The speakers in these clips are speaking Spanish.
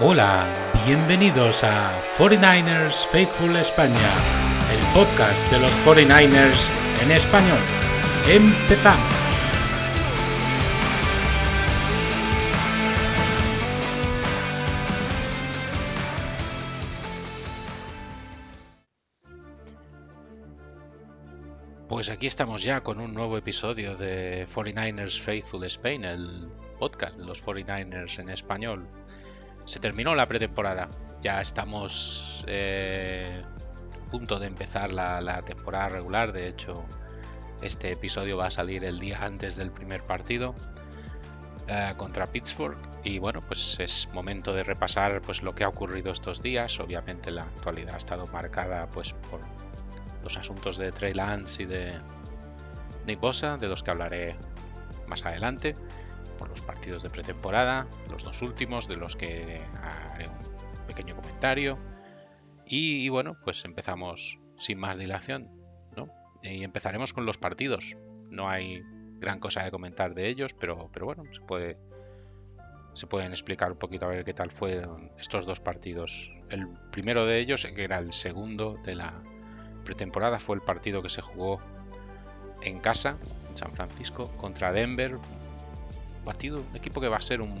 Hola, bienvenidos a 49ers Faithful España, el podcast de los 49ers en español. Empezamos. Pues aquí estamos ya con un nuevo episodio de 49ers Faithful Spain, el podcast de los 49ers en español. Se terminó la pretemporada, ya estamos eh, a punto de empezar la, temporada regular, de hecho este episodio va a salir el día antes del primer partido eh, contra Pittsburgh. Y bueno pues es momento de repasar pues lo que ha ocurrido estos días. Obviamente la actualidad ha estado marcada pues por los asuntos de Trey Lance y de Nick Bosa de los que hablaré más adelante por los partidos de pretemporada, los dos últimos, de los que haré un pequeño comentario. Y, bueno, pues empezamos sin más dilación, ¿no? Y empezaremos con los partidos. No hay gran cosa de comentar de ellos, pero, pero bueno, se puede se pueden explicar un poquito a ver qué tal fueron estos dos partidos. El primero de ellos, que era el segundo de la pretemporada, fue el partido que se jugó en casa, en San Francisco, contra Denver, partido, un equipo que va a ser un,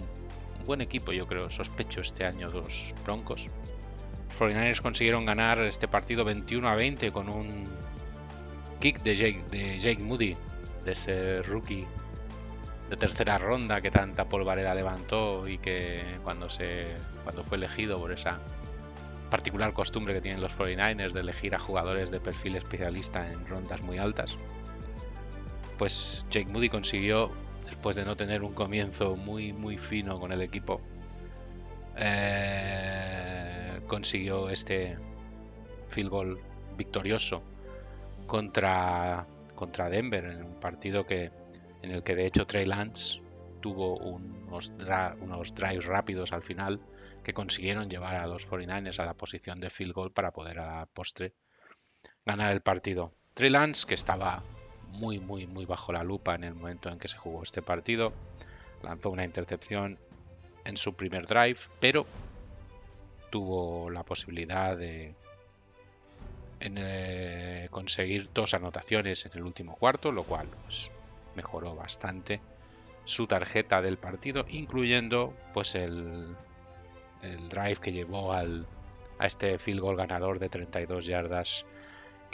buen equipo, yo creo, sospecho este año, los Broncos. Los 49ers consiguieron ganar este partido 21 a 20 con un kick de Jake, de Jake Moody, de ese rookie de tercera ronda que tanta polvareda levantó y que cuando, se, cuando fue elegido por esa particular costumbre que tienen los 49ers de elegir a jugadores de perfil especialista en rondas muy altas, pues Jake Moody consiguió después de no tener un comienzo muy, muy fino con el equipo, eh, consiguió este field goal victorioso contra, contra Denver en un partido que, en el que de hecho Trey Lance tuvo unos, unos drives rápidos al final que consiguieron llevar a los 49ers a la posición de field goal para poder a la postre ganar el partido. Trey Lance, que estaba muy, muy, muy bajo la lupa en el momento en que se jugó este partido. Lanzó una intercepción en su primer drive, pero tuvo la posibilidad de eh, conseguir dos anotaciones en el último cuarto, lo cual pues, mejoró bastante su tarjeta del partido, incluyendo pues el, el drive que llevó al, a este field goal ganador de 32 yardas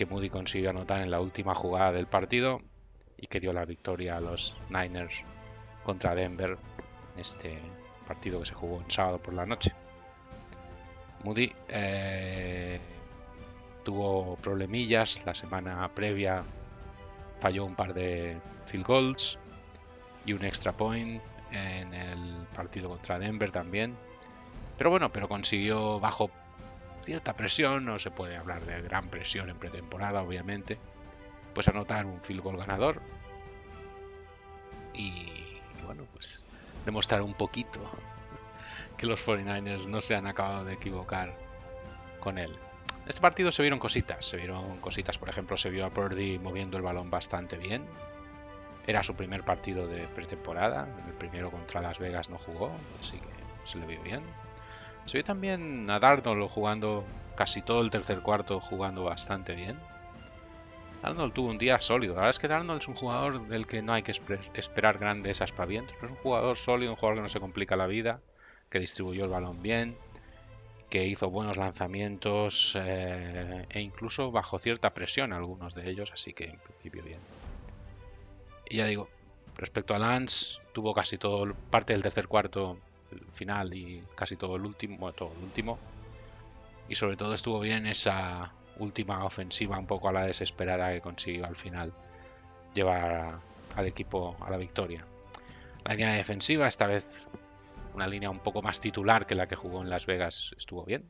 que Moody consiguió anotar en la última jugada del partido y que dio la victoria a los Niners contra Denver en este partido que se jugó en sábado por la noche. Moody eh, tuvo problemillas la semana previa, falló un par de field goals y un extra point en el partido contra Denver también. Pero bueno, pero consiguió bajo cierta presión, no se puede hablar de gran presión en pretemporada, obviamente, pues anotar un field goal ganador y, bueno, pues demostrar un poquito que los 49ers no se han acabado de equivocar con él. Este partido se vieron cositas, se vieron cositas, por ejemplo, se vio a Purdy moviendo el balón bastante bien. Era su primer partido de pretemporada, el primero contra Las Vegas no jugó, así que se le vio bien. Se ve también a Darnold jugando casi todo el tercer cuarto, jugando bastante bien. Darnold tuvo un día sólido. La verdad es que Darnold es un jugador del que no hay que esperar grandes aspavientos. es un jugador sólido, un jugador que no se complica la vida, que distribuyó el balón bien, que hizo buenos lanzamientos eh, e incluso bajo cierta presión algunos de ellos, así que en principio bien. Y ya digo, respecto a Lance, tuvo casi todo parte del tercer cuarto final y casi todo el último, todo el último. Y sobre todo estuvo bien esa última ofensiva un poco a la desesperada que consiguió al final llevar al equipo a la victoria. La línea defensiva, esta vez una línea un poco más titular que la que jugó en Las Vegas, estuvo bien.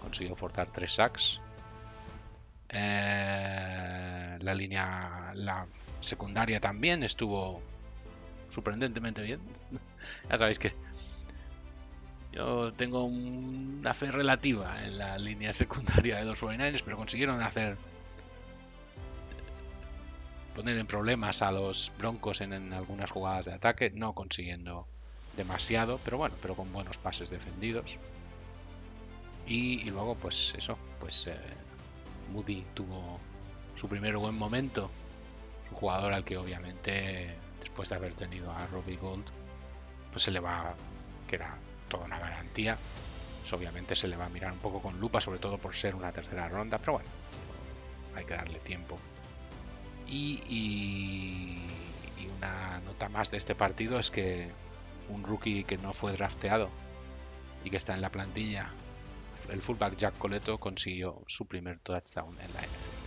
Consiguió forzar tres sacks. Eh, la línea, la secundaria también estuvo sorprendentemente bien. ya sabéis que yo tengo una fe relativa en la línea secundaria de los 49ers, pero consiguieron hacer poner en problemas a los Broncos en, algunas jugadas de ataque, no consiguiendo demasiado, pero bueno, pero con buenos pases defendidos. Y, luego, pues eso, pues eh, Moody tuvo su primer buen momento. Un jugador al que obviamente, después de haber tenido a Robbie Gold, pues se le va, que era toda una garantía. Pues obviamente se le va a mirar un poco con lupa, sobre todo por ser una tercera ronda, pero bueno, hay que darle tiempo. Y, una nota más de este partido es que un rookie que no fue drafteado y que está en la plantilla, el fullback Jack Coleto consiguió su primer touchdown en la NFL.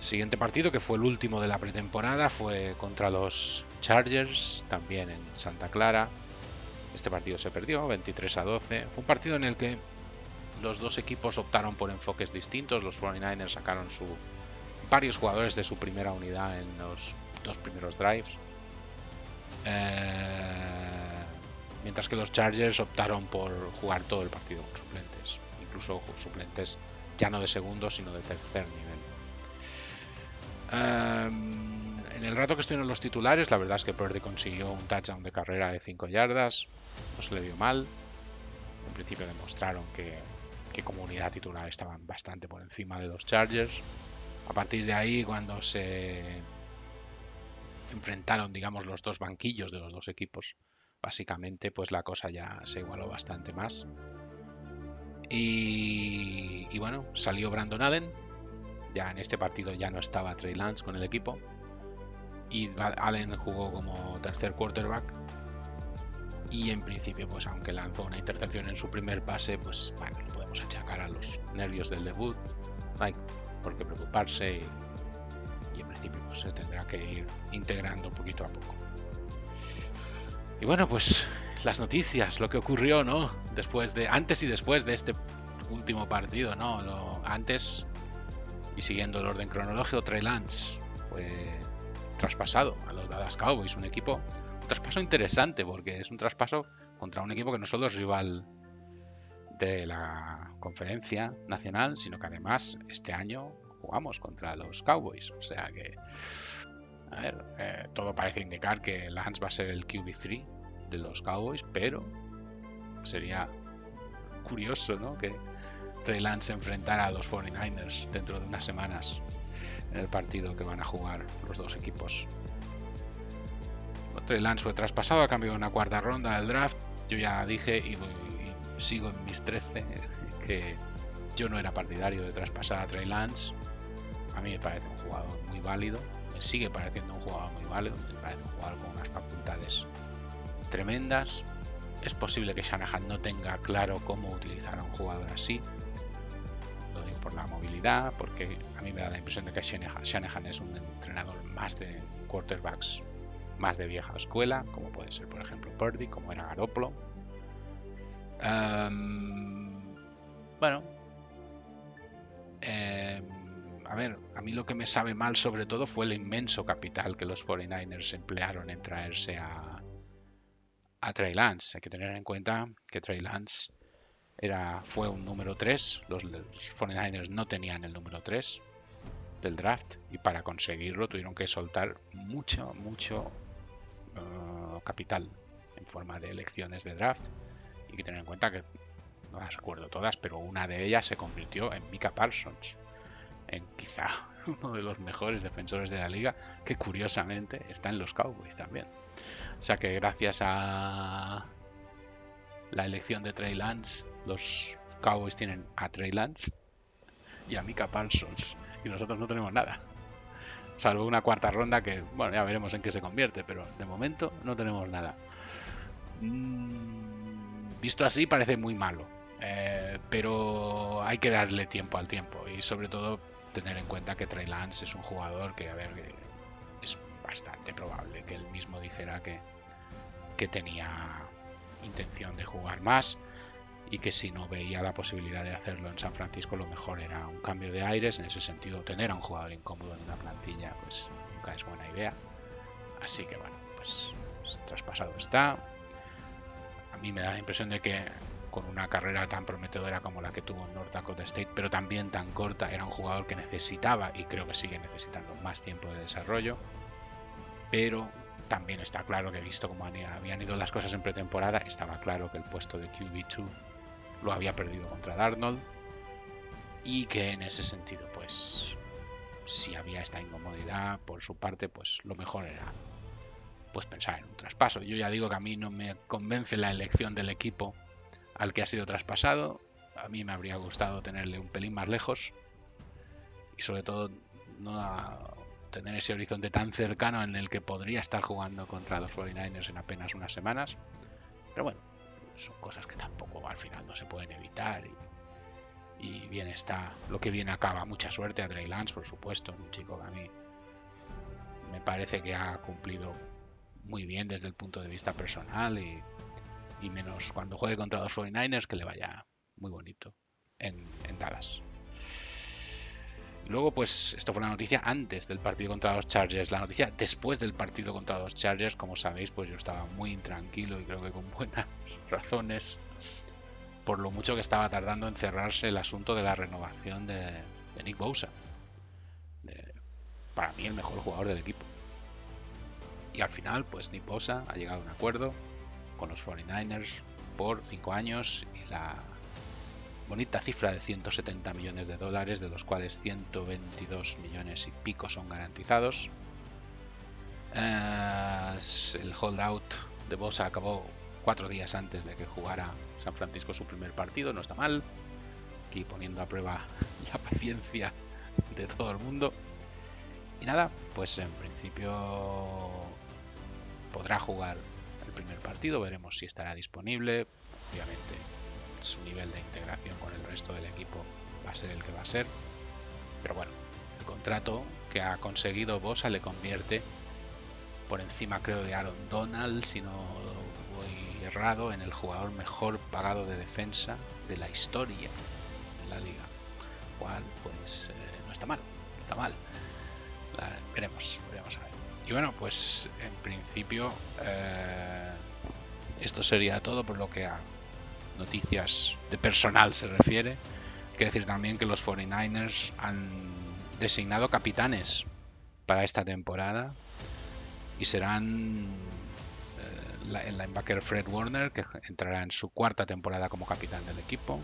Siguiente partido, que fue el último de la pretemporada, fue contra los Chargers, también en Santa Clara. Este partido se perdió, 23 a 12. Fue un partido en el que los dos equipos optaron por enfoques distintos. Los 49ers sacaron su, varios jugadores de su primera unidad en los dos primeros drives. Eh, mientras que los Chargers optaron por jugar todo el partido con suplentes. Incluso suplentes ya no de segundo, sino de tercer nivel. Em, en el rato que estuvieron los titulares, la verdad es que Purdy consiguió un touchdown de carrera de 5 yardas. No se le dio mal. En principio demostraron que, que como unidad titular estaban bastante por encima de los Chargers. A partir de ahí, cuando se enfrentaron, digamos, los dos banquillos de los dos equipos, básicamente, pues la cosa ya se igualó bastante más. Y, y bueno, salió Brandon Allen, ya en este partido ya no estaba Trey Lance con el equipo. Y Allen jugó como tercer quarterback. Y en principio, pues aunque lanzó una intercepción en su primer pase, pues bueno, lo podemos achacar a los nervios del debut. No hay por qué preocuparse y, en principio pues, se tendrá que ir integrando poquito a poco. Y bueno, pues las noticias, lo que ocurrió, ¿no? Después de, antes y después de este último partido, ¿no? Antes y siguiendo el orden cronológico, Trey Lance fue traspasado a los Dallas Cowboys, un equipo, un traspaso interesante porque es un traspaso contra un equipo que no solo es rival de la conferencia nacional, sino que además este año jugamos contra los Cowboys. O sea que, a ver, eh, todo parece indicar que Lance va a ser el QB3 de los Cowboys, pero sería curioso, ¿no? Que Trey Lance enfrentar a los 49ers dentro de unas semanas en el partido que van a jugar los dos equipos. Trey Lance fue traspasado a cambio de una cuarta ronda del draft. Yo ya dije y, sigo en mis 13 que yo no era partidario de traspasar a Trey Lance. A mí me parece un jugador muy válido. Me sigue pareciendo un jugador muy válido. Me parece un jugador con unas facultades tremendas. Es posible que Shanahan no tenga claro cómo utilizar a un jugador así por la movilidad, porque a mí me da la impresión de que Shanahan es un entrenador más de quarterbacks, más de vieja escuela, como puede ser, por ejemplo, Purdy, como era Garoppolo. Bueno, em, a ver, a mí lo que me sabe mal sobre todo fue el inmenso capital que los 49ers emplearon en traerse a, a Trey Lance. Hay que tener en cuenta que Trey Lance era, fue un número 3. Los 49ers no tenían el número 3 del draft y para conseguirlo tuvieron que soltar mucho, mucho uh, capital en forma de elecciones de draft. Y que tener en cuenta que, no las recuerdo todas, pero una de ellas se convirtió en Mika Parsons, en quizá uno de los mejores defensores de la liga, que curiosamente está en los Cowboys también. O sea que gracias a la elección de Trey Lance los Cowboys tienen a Trey Lance y a Mika Parsons y nosotros no tenemos nada. Salvo una cuarta ronda que, bueno, ya veremos en qué se convierte, pero de momento no tenemos nada. Mm, visto así parece muy malo, eh, pero hay que darle tiempo al tiempo y sobre todo tener en cuenta que Trey Lance es un jugador que, a ver, es bastante probable que él mismo dijera que, que tenía intención de jugar más y que si no veía la posibilidad de hacerlo en San Francisco, lo mejor era un cambio de aires. En ese sentido, tener a un jugador incómodo en una plantilla, pues nunca es buena idea. Así que bueno, pues, traspasado está. A mí me da la impresión de que con una carrera tan prometedora como la que tuvo en North Dakota State, pero también tan corta, era un jugador que necesitaba y creo que sigue necesitando más tiempo de desarrollo. Pero también está claro que visto cómo habían ido las cosas en pretemporada, estaba claro que el puesto de QB2 lo había perdido contra Darnold y que en ese sentido pues si había esta incomodidad por su parte pues lo mejor era pues pensar en un traspaso. Yo ya digo que a mí no me convence la elección del equipo al que ha sido traspasado. A mí me habría gustado tenerle un pelín más lejos y sobre todo no tener ese horizonte tan cercano en el que podría estar jugando contra los 49ers en apenas unas semanas. Pero bueno, son cosas que tampoco al final no se pueden evitar. Y, bien está lo que viene acaba. Mucha suerte a Trey Lance, por supuesto, un chico que a mí me parece que ha cumplido muy bien desde el punto de vista personal y, menos cuando juegue contra los 49ers que le vaya muy bonito en, en. Luego, pues esto fue la noticia antes del partido contra los Chargers. La noticia después del partido contra los Chargers, como sabéis, pues yo estaba muy intranquilo y creo que con buenas razones por lo mucho que estaba tardando en cerrarse el asunto de la renovación de, Nick Bosa. para mí el mejor jugador del equipo. Y al final, pues Nick Bosa ha llegado a un acuerdo con los 49ers por 5 años y la bonita cifra de 170 millones de dólares, de los cuales 122 millones y pico son garantizados. Eh, el holdout de Bosa acabó cuatro días antes de que jugara San Francisco su primer partido, no está mal. Aquí poniendo a prueba la paciencia de todo el mundo. Y nada, pues en principio podrá jugar el primer partido, veremos si estará disponible. Obviamente su nivel de integración con el resto del equipo va a ser el que va a ser. Pero bueno, el contrato que ha conseguido Bosa le convierte por encima, creo, de Aaron Donald, si no voy errado, en el jugador mejor pagado de defensa de la historia en la liga. Cual, pues, eh, no está mal, está mal. veremos, veremos a ver. Y bueno, pues en principio eh, esto sería todo por lo que ha noticias de personal se refiere. Hay que decir también que los 49ers han designado capitanes para esta temporada y serán eh, el linebacker Fred Warner, que entrará en su cuarta temporada como capitán del equipo,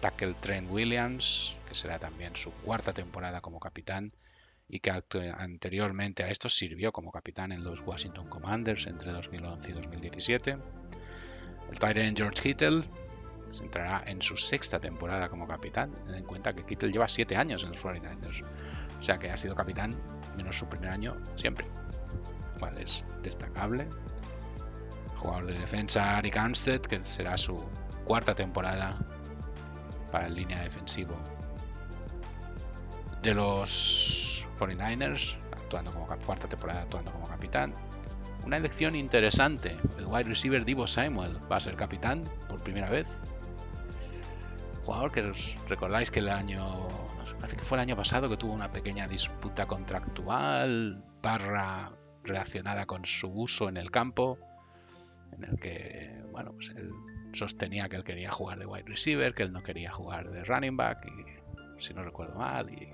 tackle Trent Williams, que será también su cuarta temporada como capitán y que anteriormente a esto sirvió como capitán en los Washington Commanders entre 2011 y 2017 el Tyrant George Kittle se entrará en su sexta temporada como capitán. Ten en cuenta que Kittle lleva siete años en los 49ers. O sea que ha sido capitán menos su primer año siempre. Cual es destacable. jugador de defensa Eric Armstead, que será su cuarta temporada para el línea defensivo de los 49ers, actuando como cuarta temporada actuando como capitán. Una elección interesante. El wide receiver Divo Samuel va a ser capitán por primera vez. Jugador que recordáis que el año. parece que fue el año pasado que tuvo una pequeña disputa contractual, barra relacionada con su uso en el campo. En el que, bueno, pues él sostenía que él quería jugar de wide receiver, que él no quería jugar de running back, si no recuerdo mal, y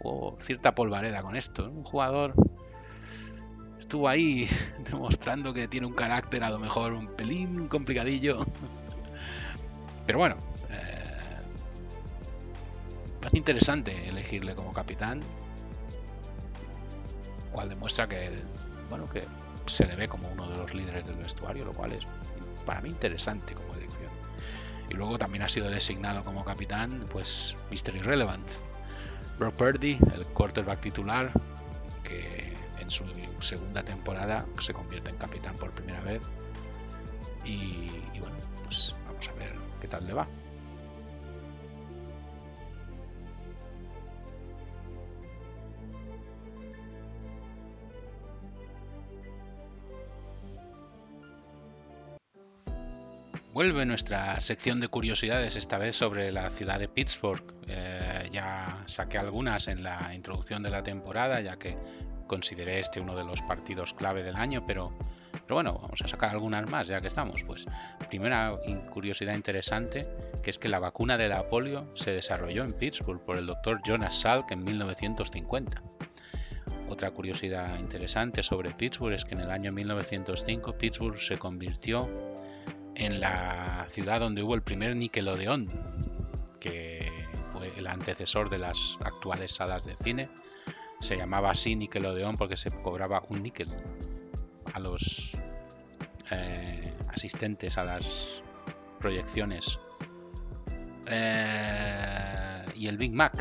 hubo cierta polvareda con esto. Un jugador estuvo ahí demostrando que tiene un carácter a lo mejor un pelín complicadillo. Pero bueno, eh, es interesante elegirle como capitán, cual demuestra que, bueno, que se le ve como uno de los líderes del vestuario, lo cual es para mí interesante como elección. Y luego también ha sido designado como capitán, pues Mr. Irrelevant. Brock Purdy, el quarterback titular, que en su segunda temporada se convierte en capitán por primera vez. Y, bueno, pues vamos a ver qué tal le va. Vuelve nuestra sección de curiosidades, esta vez sobre la ciudad de Pittsburgh. Eh, ya saqué algunas en la introducción de la temporada, ya que consideré este uno de los partidos clave del año, pero, bueno, vamos a sacar algunas más ya que estamos. Pues primera curiosidad interesante, que es que la vacuna de la polio se desarrolló en Pittsburgh por el doctor Jonas Salk en 1950. otra curiosidad interesante sobre Pittsburgh es que en el año 1905 Pittsburgh se convirtió en la ciudad donde hubo el primer Nickelodeon, que fue el antecesor de las actuales salas de cine. Se llamaba así Nickelodeon porque se cobraba un níquel a los eh, asistentes a las proyecciones. Eh, y el Big Mac,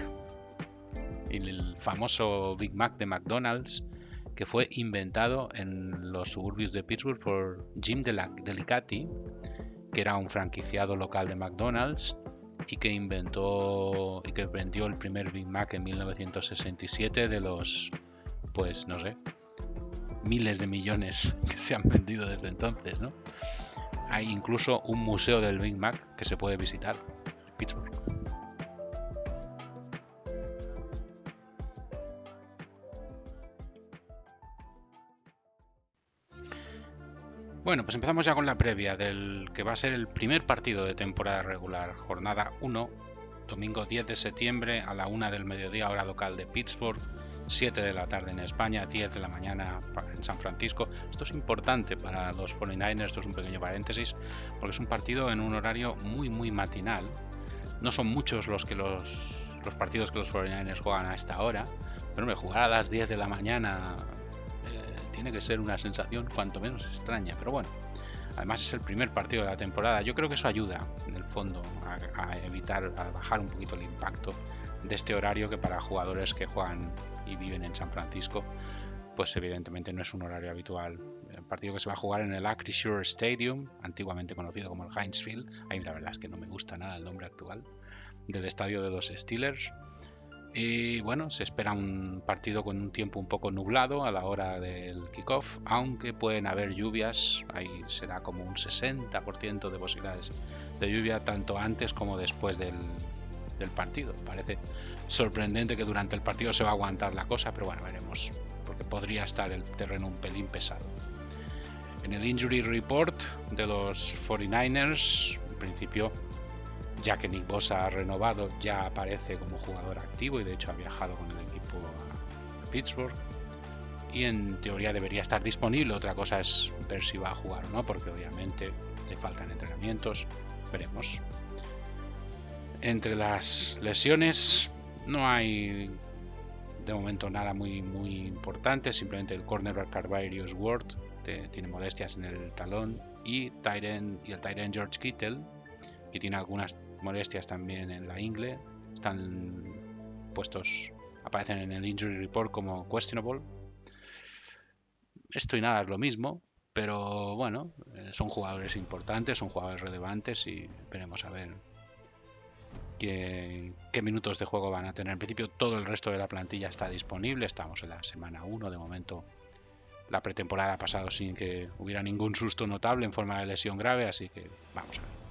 el famoso Big Mac de McDonald's, que fue inventado en los suburbios de Pittsburgh por Jim Delicati, que era un franquiciado local de McDonald's y que inventó y que vendió el primer Big Mac en 1967 de los, pues no sé, miles de millones que se han vendido desde entonces, ¿no? Hay incluso un museo del Big Mac que se puede visitar Bueno, pues empezamos ya con la previa del que va a ser el primer partido de temporada regular, jornada 1, domingo 10 de septiembre a la 1 del mediodía hora local de Pittsburgh, 7 de la tarde en España, 10 de la mañana en San Francisco. Esto es importante para los 49ers, esto es un pequeño paréntesis, porque es un partido en un horario muy muy matinal. No son muchos los que los, los partidos que los 49ers juegan a esta hora, pero me jugar a las 10 de la mañana tiene que ser una sensación cuanto menos extraña, pero bueno. Además es el primer partido de la temporada. Yo creo que eso ayuda, en el fondo, a, evitar, a bajar un poquito el impacto de este horario que para jugadores que juegan y viven en San Francisco, pues evidentemente no es un horario habitual. El partido que se va a jugar en el Acrisure Stadium, antiguamente conocido como el Heinz Field, ahí la verdad es que no me gusta nada el nombre actual, del estadio de los Steelers. Y bueno, se espera un partido con un tiempo un poco nublado a la hora del kickoff, aunque pueden haber lluvias, ahí será como un 60% de posibilidades de lluvia tanto antes como después del, partido. Parece sorprendente que durante el partido se va a aguantar la cosa, pero bueno, veremos, porque podría estar el terreno un pelín pesado. En el Injury Report de los 49ers, en principio ya que Nick Bosa ha renovado, ya aparece como jugador activo y de hecho ha viajado con el equipo a Pittsburgh. Y en teoría debería estar disponible. Otra cosa es ver si va a jugar o no, porque obviamente le faltan entrenamientos. Veremos. Entre las lesiones no hay de momento nada muy, muy importante. Simplemente el cornerback Carvarius Ward tiene molestias en el talón y, y el Tyren George Kittle que tiene algunas molestias también en la ingle. Están puestos, aparecen en el injury report como questionable. Esto y nada es lo mismo, pero bueno, eh, son jugadores importantes, son jugadores relevantes y veremos a ver qué, minutos de juego van a tener. En principio todo el resto de la plantilla está disponible, estamos en la semana 1, de momento la pretemporada ha pasado sin que hubiera ningún susto notable en forma de lesión grave, así que vamos a ver.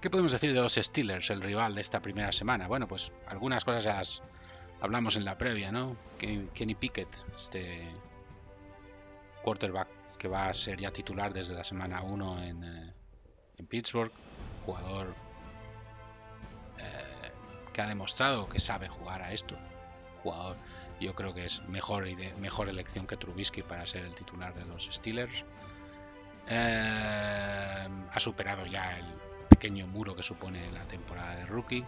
¿Qué podemos decir de los Steelers, el rival de esta primera semana? Bueno, pues algunas cosas ya las hablamos en la previa, ¿no? Kenny Pickett, este quarterback que va a ser ya titular desde la semana 1 en, eh, en, Pittsburgh, jugador eh, que ha demostrado que sabe jugar a esto, jugador yo creo que es mejor, mejor elección que Trubisky para ser el titular de los Steelers. Eh, ha superado ya el, pequeño muro que supone la temporada de rookie.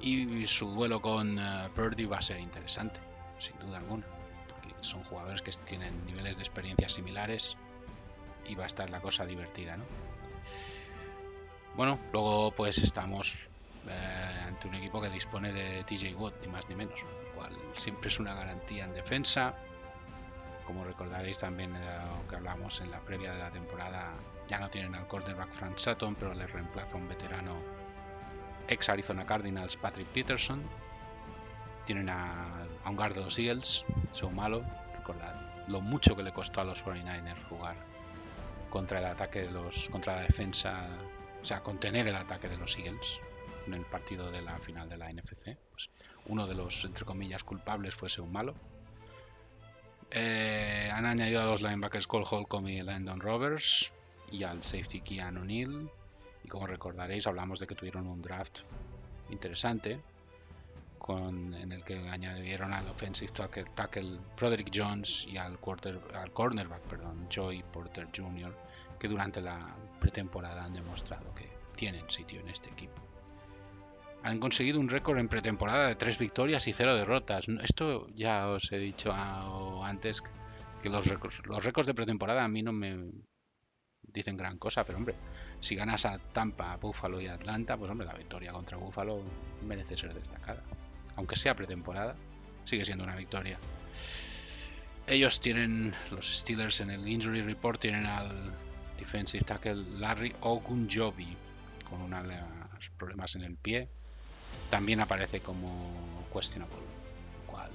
Y su duelo con uh, Purdy va a ser interesante, sin duda alguna, porque son jugadores que tienen niveles de experiencia similares y va a estar la cosa divertida, ¿no? Bueno, luego pues estamos eh, ante un equipo que dispone de TJ Watt, ni más ni menos, lo cual siempre es una garantía en defensa. Como recordaréis también lo que hablamos en la previa de la temporada, ya no tienen al quarterback Frank Sutton, pero le reemplaza un veterano ex Arizona Cardinals, Patrick Peterson. Tienen a, un guard de los Eagles, son malo. Recordad lo mucho que le costó a los 49ers jugar contra el ataque de los. contra la defensa. O sea, contener el ataque de los Eagles en el partido de la final de la NFC. Pues uno de los, entre comillas, culpables fuese un malo. Eh, han añadido a los linebackers Cole Holcomb y Landon Roberts y al safety Keanu O'Neill. Y como recordaréis, hablamos de que tuvieron un draft interesante en el que añadieron al offensive tackle, tackle Broderick Jones y al, cornerback, perdón, Joey Porter Jr., que durante la pretemporada han demostrado que tienen sitio en este equipo. Han conseguido un récord en pretemporada de tres victorias y cero derrotas. Esto ya os he dicho antes que los récords de pretemporada a mí no me dicen gran cosa, pero hombre, si ganas a Tampa, Buffalo y Atlanta, pues hombre, la victoria contra Buffalo merece ser destacada. Aunque sea pretemporada, sigue siendo una victoria. Ellos tienen, los Steelers en el Injury Report, tienen al defensive tackle Larry Ogunjobi con unos problemas en el pie. También aparece como questionable, cual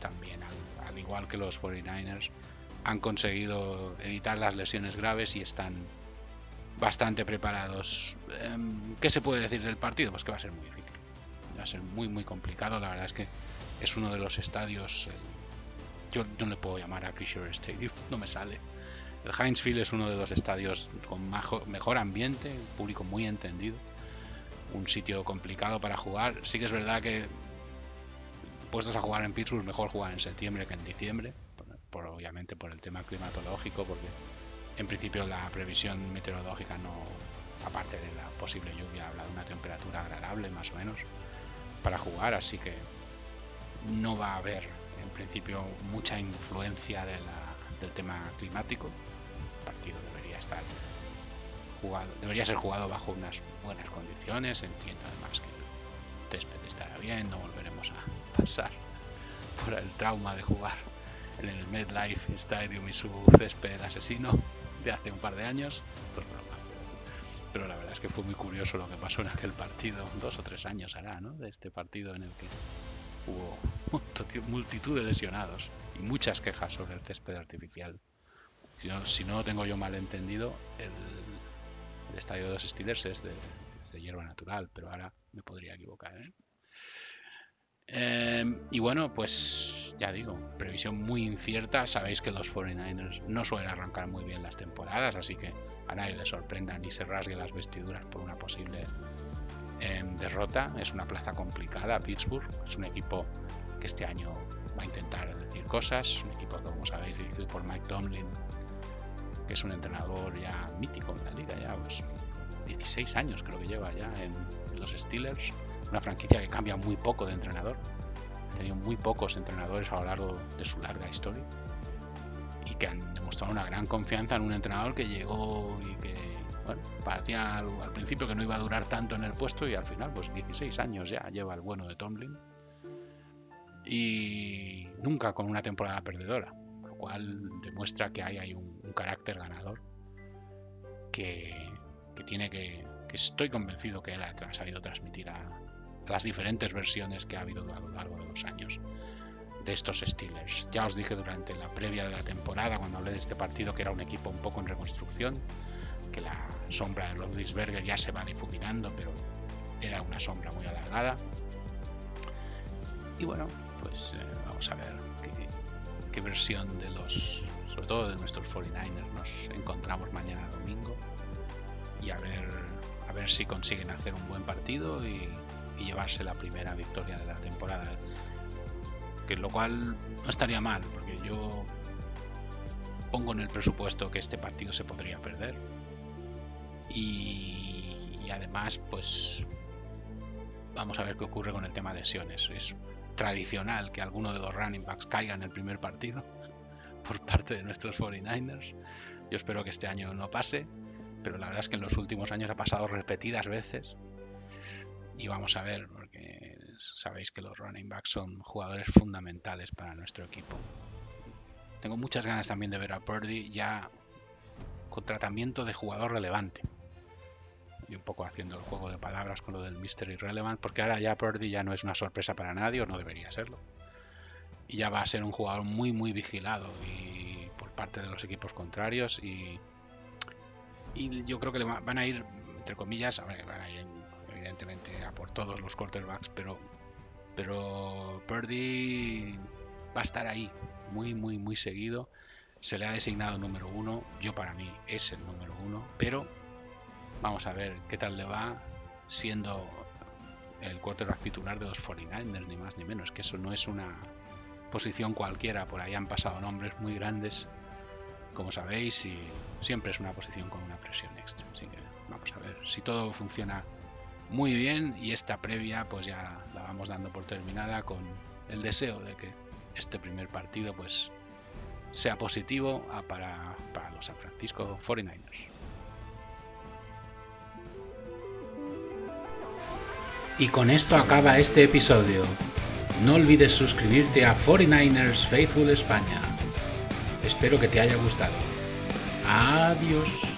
también al igual que los 49ers han conseguido evitar las lesiones graves y están bastante preparados. Em, ¿Qué se puede decir del partido? Pues que va a ser muy difícil. Va a ser muy, muy complicado. La verdad es que es uno de los estadios. yo no le puedo llamar a Chrysler Stadium, no me sale. El Heinz Field es uno de los estadios con mejor ambiente, público muy entendido. Un sitio complicado para jugar. Sí que es verdad que puestos a jugar en Pittsburgh, mejor jugar en septiembre que en diciembre. Obviamente por el tema climatológico, porque en principio la previsión meteorológica no, aparte de la posible lluvia, habla de una temperatura agradable más o menos para jugar, así que no va a haber en principio mucha influencia del tema climático. El partido debería estar jugado, debería ser jugado bajo unas buenas condiciones. Entiendo además que el césped estará bien, no volveremos a pasar por el trauma de jugar en el MedLife Stadium y su césped asesino hace un par de años. Pero la verdad es que fue muy curioso lo que pasó en aquel partido, dos o tres años hará, ¿no? De este partido en el que hubo multitud de lesionados y muchas quejas sobre el césped artificial. Si no, si tengo yo mal entendido, el, estadio de los Steelers es de, es de hierba natural, pero ahora me podría equivocar. ¿eh? Em, y bueno, pues ya digo, previsión muy incierta. Sabéis que los 49ers no suelen arrancar muy bien las temporadas, así que a nadie le sorprenda ni se rasgue las vestiduras por una posible em, derrota. Es una plaza complicada, Pittsburgh. Es un equipo que este año va a intentar decir cosas. Un equipo que, como sabéis, dirigido por Mike Tomlin, que es un entrenador ya mítico en la liga, ya 16 pues, años creo que lleva ya en los Steelers una franquicia que cambia muy poco de entrenador. Ha tenido muy pocos entrenadores a lo largo de su larga historia y que han demostrado una gran confianza en un entrenador que llegó y que, bueno, parecía al, principio que no iba a durar tanto en el puesto y al final, pues 16 años ya lleva el bueno de Tomlin y nunca con una temporada perdedora, lo cual demuestra que hay, hay un, carácter ganador que, que tiene que, que estoy convencido que él ha sabido transmitir a, las diferentes versiones que ha habido a lo largo de los años de estos Steelers. Ya os dije durante la previa de la temporada, cuando hablé de este partido, que era un equipo un poco en reconstrucción, que la sombra de Rodríguez ya se va difuminando, pero era una sombra muy alargada. Y bueno, pues eh, vamos a ver qué, qué, versión de los, sobre todo de nuestros 49ers, nos encontramos mañana domingo y a ver, a ver si consiguen hacer un buen partido y y llevarse la primera victoria de la temporada. Que lo cual no estaría mal, porque yo pongo en el presupuesto que este partido se podría perder. Y, y además, pues vamos a ver qué ocurre con el tema de lesiones. Es tradicional que alguno de los running backs caiga en el primer partido por parte de nuestros 49ers. Yo espero que este año no pase, pero la verdad es que en los últimos años ha pasado repetidas veces y vamos a ver, porque sabéis que los running backs son jugadores fundamentales para nuestro equipo. Tengo muchas ganas también de ver a Purdy ya con tratamiento de jugador relevante. Y un poco haciendo el juego de palabras con lo del Mystery Irrelevant, porque ahora ya Purdy ya no es una sorpresa para nadie, o no debería serlo. Y ya va a ser un jugador muy, muy vigilado y por parte de los equipos contrarios. Y, y yo creo que le van a ir, entre comillas, a ver, van a ir evidentemente a por todos los quarterbacks, pero, pero Purdy va a estar ahí, muy, muy, muy seguido. Se le ha designado número uno, yo para mí es el número uno, pero vamos a ver qué tal le va siendo el quarterback titular de los 49ers, ni más ni menos, que eso no es una posición cualquiera, por ahí han pasado nombres muy grandes, como sabéis, y siempre es una posición con una presión extra. Así que vamos a ver si todo funciona muy bien y esta previa pues ya la vamos dando por terminada con el deseo de que este primer partido pues sea positivo para, para los San Francisco 49ers. Y con esto acaba este episodio. No olvides suscribirte a 49ers Faithful España. Espero que te haya gustado. Adiós.